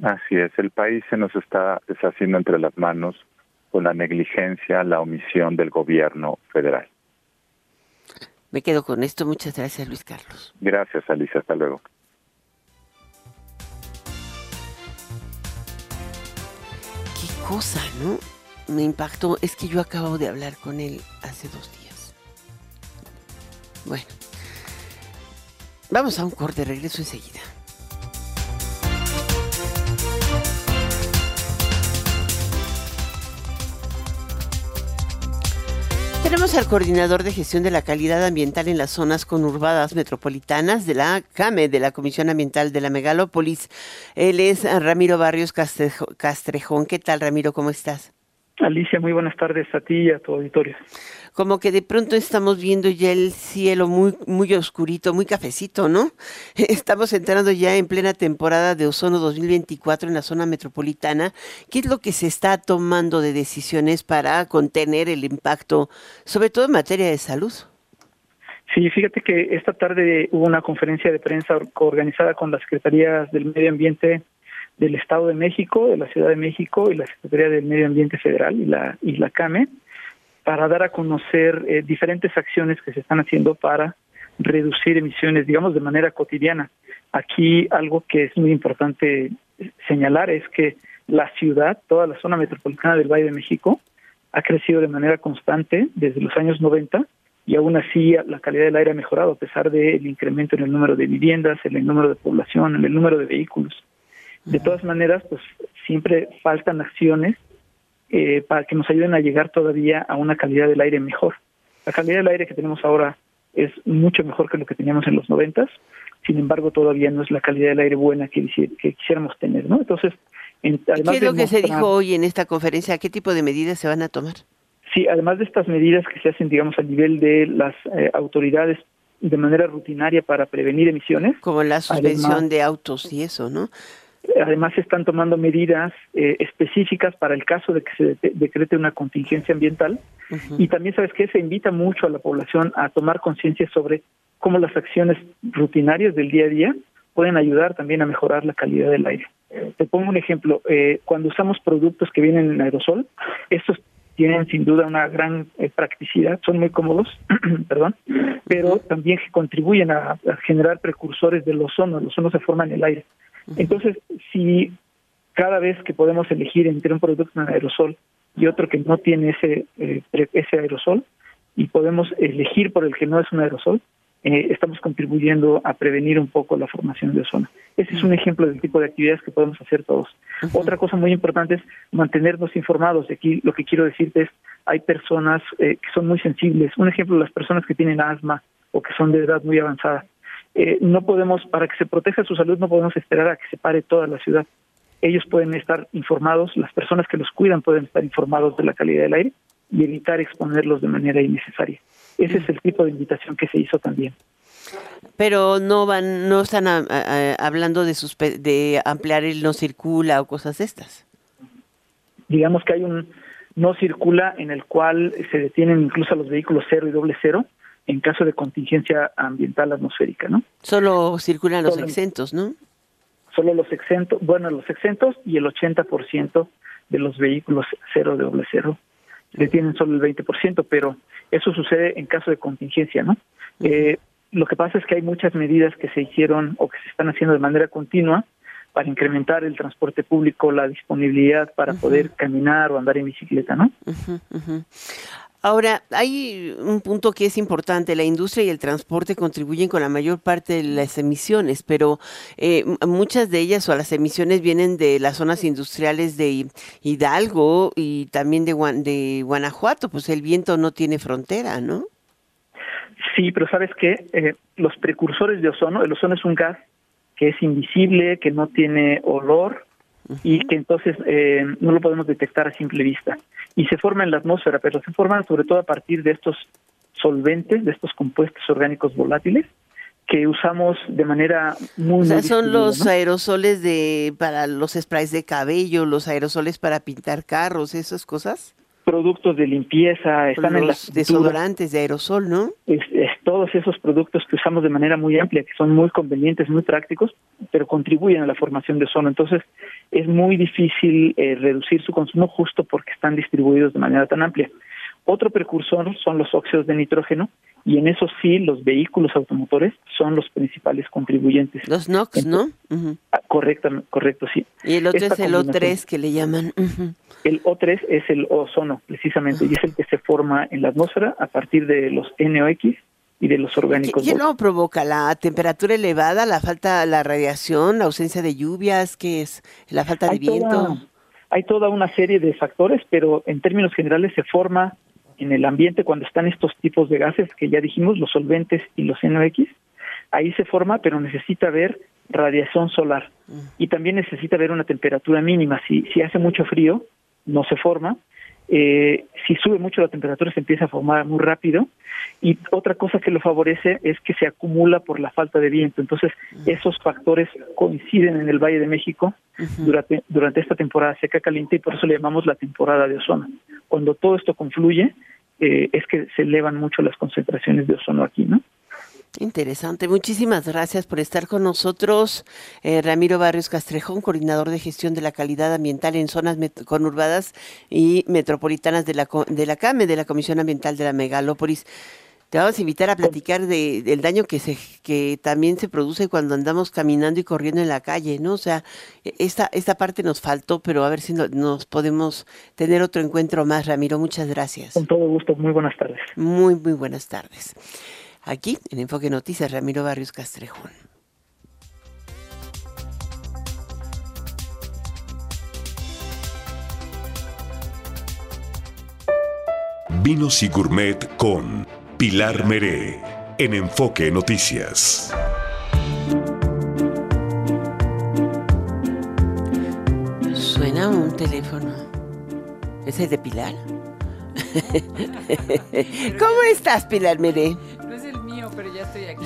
Así es, el país se nos está deshaciendo entre las manos con la negligencia, la omisión del gobierno federal. Me quedo con esto. Muchas gracias, Luis Carlos. Gracias, Alicia. Hasta luego. Qué cosa, ¿no? Me impactó. Es que yo acabo de hablar con él hace dos días. Bueno. Vamos a un corte, regreso enseguida. Tenemos al coordinador de gestión de la calidad ambiental en las zonas conurbadas metropolitanas de la CAME, de la Comisión Ambiental de la Megalópolis. Él es Ramiro Barrios Castrejón. ¿Qué tal, Ramiro? ¿Cómo estás? Alicia, muy buenas tardes a ti y a tu auditorio como que de pronto estamos viendo ya el cielo muy, muy oscurito, muy cafecito, ¿no? [LAUGHS] Estamos entrando ya en plena temporada de ozono 2024 en la zona metropolitana. ¿Qué es lo que se está tomando de decisiones para contener el impacto, sobre todo en materia de salud? Sí, fíjate que esta tarde hubo una conferencia de prensa organizada con las Secretarías del Medio Ambiente del Estado de México, de la Ciudad de México y la Secretaría del Medio Ambiente Federal y la, y la CAME para dar a conocer eh, diferentes acciones que se están haciendo para reducir emisiones, digamos, de manera cotidiana. Aquí algo que es muy importante señalar es que la ciudad, toda la zona metropolitana del Valle de México, ha crecido de manera constante desde los años 90 y aún así la calidad del aire ha mejorado a pesar del incremento en el número de viviendas, en el número de población, en el número de vehículos. De todas maneras, pues siempre faltan acciones eh, para que nos ayuden a llegar todavía a una calidad del aire mejor. La calidad del aire que tenemos ahora es mucho mejor que lo que teníamos en los noventas, sin embargo todavía no es la calidad del aire buena que, quisiéramos tener, ¿no? Entonces, ¿qué es lo que se dijo hoy en esta conferencia? ¿Qué tipo de medidas se van a tomar? Sí, además de estas medidas que se hacen, digamos, a nivel de las eh, autoridades de manera rutinaria para prevenir emisiones. Como la suspensión de autos y eso, ¿no? Además, se están tomando medidas eh, específicas para el caso de que se decrete una contingencia ambiental. Y también, ¿sabes que Se invita mucho a la población a tomar conciencia sobre cómo las acciones rutinarias del día a día pueden ayudar también a mejorar la calidad del aire. Te pongo un ejemplo. Eh, cuando usamos productos que vienen en aerosol, estos tienen sin duda una gran eh, practicidad, son muy cómodos, [CLEARS THROAT] perdón, pero también contribuyen a, a, generar precursores del ozono. El ozono se forma en el aire. Entonces, si cada vez que podemos elegir entre un producto en aerosol y otro que no tiene ese, eh, ese aerosol, y podemos elegir por el que no es un aerosol, eh, estamos contribuyendo a prevenir un poco la formación de ozono. Ese es un ejemplo del tipo de actividades que podemos hacer todos. Otra cosa muy importante es mantenernos informados. Aquí lo que quiero decirte es, hay personas eh, que son muy sensibles. Un ejemplo, las personas que tienen asma o que son de edad muy avanzada. Eh, no podemos, para que se proteja su salud, no podemos esperar a que se pare toda la ciudad. Ellos pueden estar informados, las personas que los cuidan pueden estar informados de la calidad del aire y evitar exponerlos de manera innecesaria. Ese es el tipo de invitación que se hizo también. Pero no van, no están hablando de, de ampliar el no circula o cosas estas. Digamos que hay un no circula en el cual se detienen incluso los vehículos cero y doble cero en caso de contingencia ambiental atmosférica, ¿no? Solo circulan los exentos, ¿no? Solo los exentos, bueno, los exentos y el 80% de los vehículos cero de doble cero detienen solo el 20%, pero eso sucede en caso de contingencia, ¿no? eh, lo que pasa es que hay muchas medidas que se hicieron o que se están haciendo de manera continua para incrementar el transporte público, la disponibilidad para poder caminar o andar en bicicleta, ¿no? Ahora, hay un punto que es importante, la industria y el transporte contribuyen con la mayor parte de las emisiones, pero eh, muchas de ellas o las emisiones vienen de las zonas industriales de Hidalgo y también de, Guanajuato, pues el viento no tiene frontera, ¿no? Sí, pero sabes que eh, los precursores de ozono, el ozono es un gas que es invisible, que no tiene olor y que entonces eh, no lo podemos detectar a simple vista. Y se forma en la atmósfera, pero se forma sobre todo a partir de estos solventes, de estos compuestos orgánicos volátiles que usamos de manera muy... O sea, son los aerosoles de para los sprays de cabello, los aerosoles para pintar carros, esas cosas productos de limpieza, están en las desodorantes de aerosol, ¿no? Es, todos esos productos que usamos de manera muy amplia, que son muy convenientes, muy prácticos, pero contribuyen a la formación de ozono. Entonces, es muy difícil eh, reducir su consumo justo porque están distribuidos de manera tan amplia. Otro precursor son los óxidos de nitrógeno y en eso sí los vehículos automotores son los principales contribuyentes. Los NOx, ¿no? Ah, correcto, correcto, sí. Y el otro es el O3 que le llaman. El O3 es el ozono, precisamente, y es el que se forma en la atmósfera a partir de los NOx y de los orgánicos. ¿Qué, no provoca? ¿La temperatura elevada, la falta, la radiación, la ausencia de lluvias? ¿Qué es? ¿La falta de viento? hay toda una serie de factores, pero en términos generales se forma en el ambiente cuando están estos tipos de gases que ya dijimos, los solventes y los NOx, ahí se forma, pero necesita haber radiación solar mm. y también necesita haber una temperatura mínima. Si, si hace mucho frío, no se forma. Eh, si sube mucho la temperatura, se empieza a formar muy rápido. Y otra cosa que lo favorece es que se acumula por la falta de viento. Entonces, esos factores coinciden en el Valle de México durante, durante esta temporada seca caliente y por eso le llamamos la temporada de ozono. Cuando todo esto confluye, eh, es que se elevan mucho las concentraciones de ozono aquí, ¿no? Interesante. Muchísimas gracias por estar con nosotros. Eh, Ramiro Barrios Castrejón, coordinador de gestión de la calidad ambiental en zonas conurbadas y metropolitanas de la, de la CAME, de la Comisión Ambiental de la Megalópolis. Te vamos a invitar a platicar de, del daño que se que también se produce cuando andamos caminando y corriendo en la calle, ¿no? O sea, esta esta parte nos faltó, pero a ver si nos podemos tener otro encuentro más, Ramiro. Muchas gracias. Con todo gusto. Muy buenas tardes. Muy muy buenas tardes. Aquí en Enfoque Noticias, Ramiro Barrios Castrejón. Vinos y Gourmet con Pilar Meré en Enfoque Noticias. Suena un teléfono. ¿Es el de Pilar? [LAUGHS] ¿Cómo estás, Pilar Meré? Pero ya estoy aquí.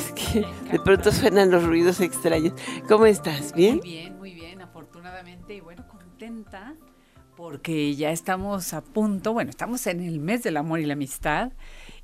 de pronto suenan los ruidos extraños. ¿Cómo estás? ¿Bien? Muy bien, muy bien, afortunadamente y bueno, contenta porque ya estamos a punto, bueno, estamos en el mes del amor y la amistad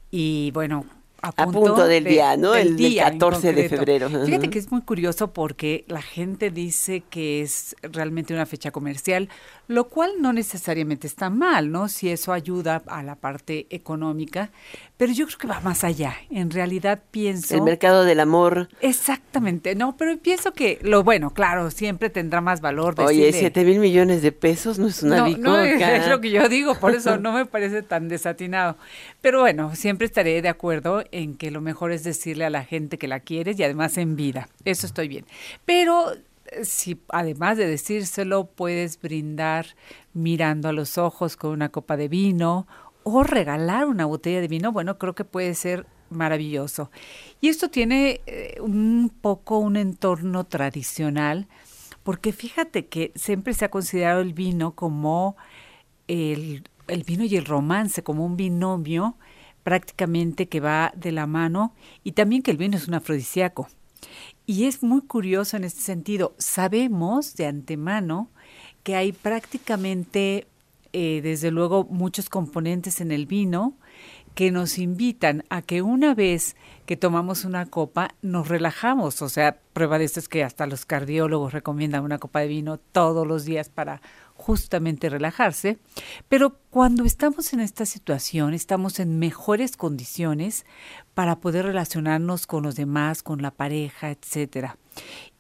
y bueno, a punto, del día, ¿no? el día 14 de febrero. Fíjate que es muy curioso porque la gente dice que es realmente una fecha comercial, lo cual no necesariamente está mal, ¿no? Si eso ayuda a la parte económica, pero yo creo que va más allá. En realidad pienso... El mercado del amor. Exactamente, no, pero pienso que lo bueno, claro, siempre tendrá más valor. Oye, 7 mil millones de pesos no es una no, No, es lo que yo digo, por eso no me parece tan desatinado. Pero bueno, siempre estaré de acuerdo en que lo mejor es decirle a la gente que la quieres y además en vida. Eso estoy bien. Pero si además de decírselo puedes brindar mirando a los ojos con una copa de vino o regalar una botella de vino, bueno, creo que puede ser maravilloso. Y esto tiene eh, un poco un entorno tradicional, porque fíjate que siempre se ha considerado el vino como el, el vino y el romance, como un binomio prácticamente que va de la mano y también que el vino es un afrodisíaco. Y es muy curioso en este sentido. Sabemos de antemano que hay prácticamente, eh, desde luego, muchos componentes en el vino que nos invitan a que una vez que tomamos una copa nos relajamos. O sea, prueba de esto es que hasta los cardiólogos recomiendan una copa de vino todos los días para justamente relajarse, pero cuando estamos en esta situación estamos en mejores condiciones para poder relacionarnos con los demás, con la pareja, etcétera.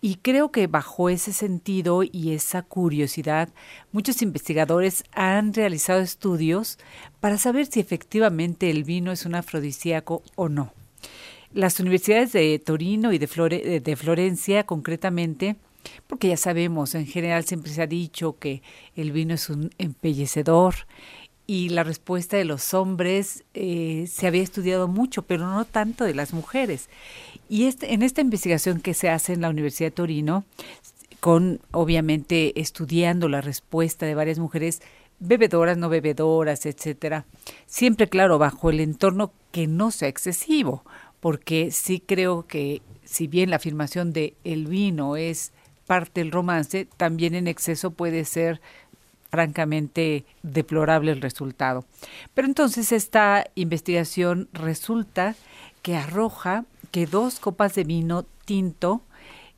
Y creo que bajo ese sentido y esa curiosidad, muchos investigadores han realizado estudios para saber si efectivamente el vino es un afrodisíaco o no. Las universidades de Torino y de, de Florencia, concretamente, porque ya sabemos, en general siempre se ha dicho que el vino es un embellecedor y la respuesta de los hombres eh, se había estudiado mucho, pero no tanto de las mujeres. Y este, en esta investigación que se hace en la Universidad de Torino, con obviamente estudiando la respuesta de varias mujeres, bebedoras, no bebedoras, etcétera, siempre claro, bajo el entorno que no sea excesivo, porque sí creo que si bien la afirmación de el vino es parte del romance, también en exceso puede ser francamente deplorable el resultado. Pero entonces esta investigación resulta que arroja que dos copas de vino tinto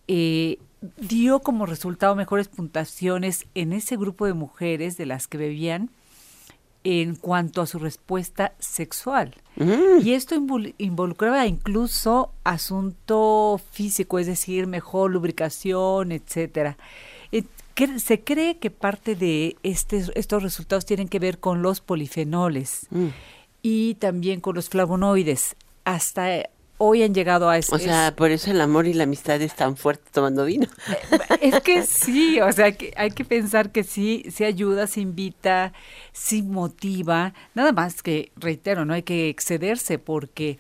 eh, dio como resultado mejores puntuaciones en ese grupo de mujeres de las que bebían en cuanto a su respuesta sexual. Mm. Y esto involucraba incluso asunto físico, es decir, mejor lubricación, etcétera. Eh, se cree que parte de este, estos resultados tienen que ver con los polifenoles mm. y también con los flavonoides. Hasta hoy han llegado a eso. O sea, por eso el amor y la amistad es tan fuerte tomando vino. Es que sí, o sea, que hay que pensar que sí, sí ayuda, sí invita, sí motiva. Nada más que, reitero, no hay que excederse porque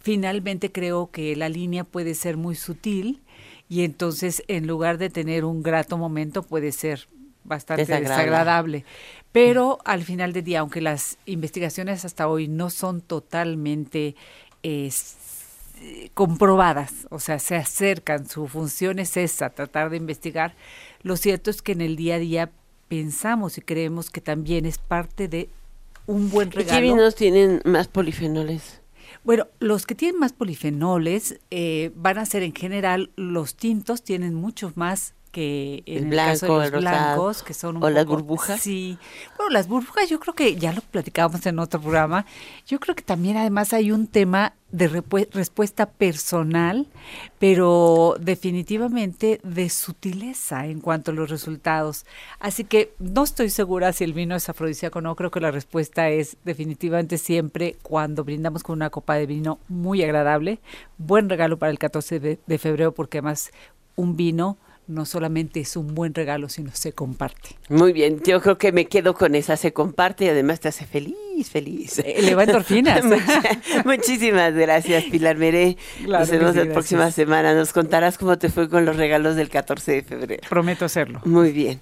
finalmente creo que la línea puede ser muy sutil y entonces en lugar de tener un grato momento puede ser bastante desagradable. Pero al final del día, aunque las investigaciones hasta hoy no son totalmente eh, comprobadas, o sea, se acercan, su función es esa, tratar de investigar. Lo cierto es que en el día a día pensamos y creemos que también es parte de un buen regalo. ¿Y qué vinos tienen más polifenoles? Bueno, los que tienen más polifenoles eh, van a ser en general los tintos, tienen muchos más que en el, blanco, de los blancos, que son un o las burbujas. Sí, bueno, las burbujas yo creo que ya lo platicábamos en otro programa. Yo creo que también además hay un tema de respuesta personal, pero definitivamente de sutileza en cuanto a los resultados. Así que no estoy segura si el vino es afrodisíaco o no. Creo que la respuesta es definitivamente siempre cuando brindamos con una copa de vino muy agradable. Buen regalo para el 14 de febrero porque además un vino no solamente es un buen regalo, sino se comparte. Muy bien, yo creo que me quedo con esa, se comparte y además te hace feliz, feliz. Eh, le va endorfinas. [LAUGHS] Muchísimas gracias, Pilar Meré. Nos vemos la próxima semana. Nos contarás cómo te fue con los regalos del 14 de febrero. Prometo hacerlo. Muy bien.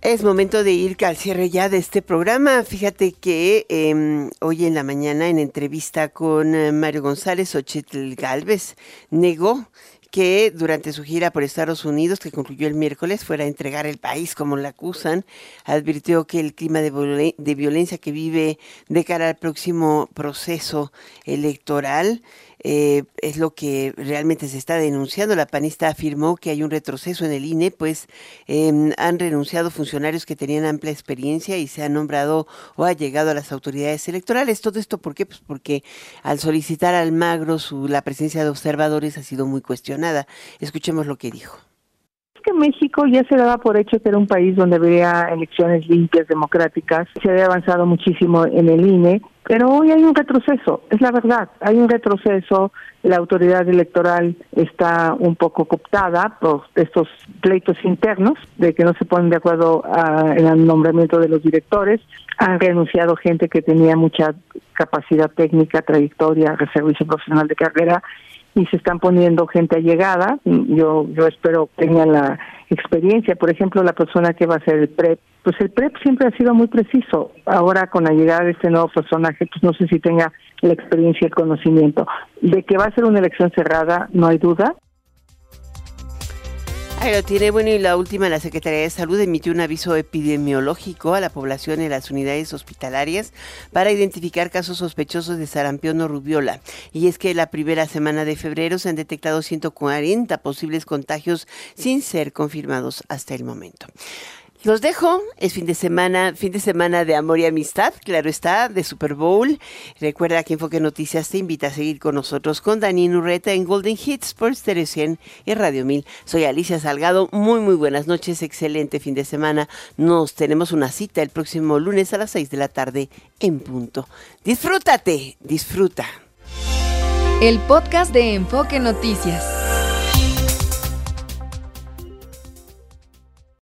Es momento de ir al cierre ya de este programa. Fíjate que em, hoy en la mañana, en entrevista con eh, Mario González, Ochitl Galvez negó que durante su gira por Estados Unidos, que concluyó el miércoles, fuera a entregar el país como la acusan, advirtió que el clima de, violencia que vive de cara al próximo proceso electoral eh, es lo que realmente se está denunciando. La panista afirmó que hay un retroceso en el INE, pues em, han renunciado funcionarios que tenían amplia experiencia y se han nombrado o ha llegado a las autoridades electorales. Todo esto, ¿por qué? Pues porque al solicitar al Magro su, la presencia de observadores ha sido muy cuestionada. Escuchemos lo que dijo México ya se daba por hecho que era un país donde habría elecciones limpias, democráticas. Se había avanzado muchísimo en el INE pero hoy hay un retroceso, es la verdad, hay un retroceso, la autoridad electoral está un poco cooptada por estos pleitos internos de que no se ponen de acuerdo ah, en el nombramiento de los directores, han renunciado gente que tenía mucha capacidad técnica, trayectoria, servicio profesional de carrera y se están poniendo gente allegada. Yo, yo espero que tengan la experiencia. Por ejemplo, la persona que va a ser el PREP, pues el PREP siempre ha sido muy preciso. Ahora con la llegada de este nuevo personaje, pues no sé si tenga la experiencia y el conocimiento. De que va a ser una elección cerrada, no hay duda. Ahí lo tiene. Bueno, y la última, la Secretaría de Salud emitió un aviso epidemiológico a la población en las unidades hospitalarias para identificar casos sospechosos de sarampión o rubiola. Y es que la primera semana de febrero se han detectado 140 posibles contagios sin ser confirmados hasta el momento. Los dejo, es fin de semana, fin de semana de amor y amistad, claro está, de Super Bowl. Recuerda que Enfoque Noticias te invita a seguir con nosotros con Dani Urreta en Golden Hits por Stereo 100 y Radio 1000. Soy Alicia Salgado, muy muy buenas noches, excelente fin de semana. Nos tenemos una cita el próximo lunes a las 6 de la tarde en punto. Disfrútate, disfruta. El podcast de Enfoque Noticias.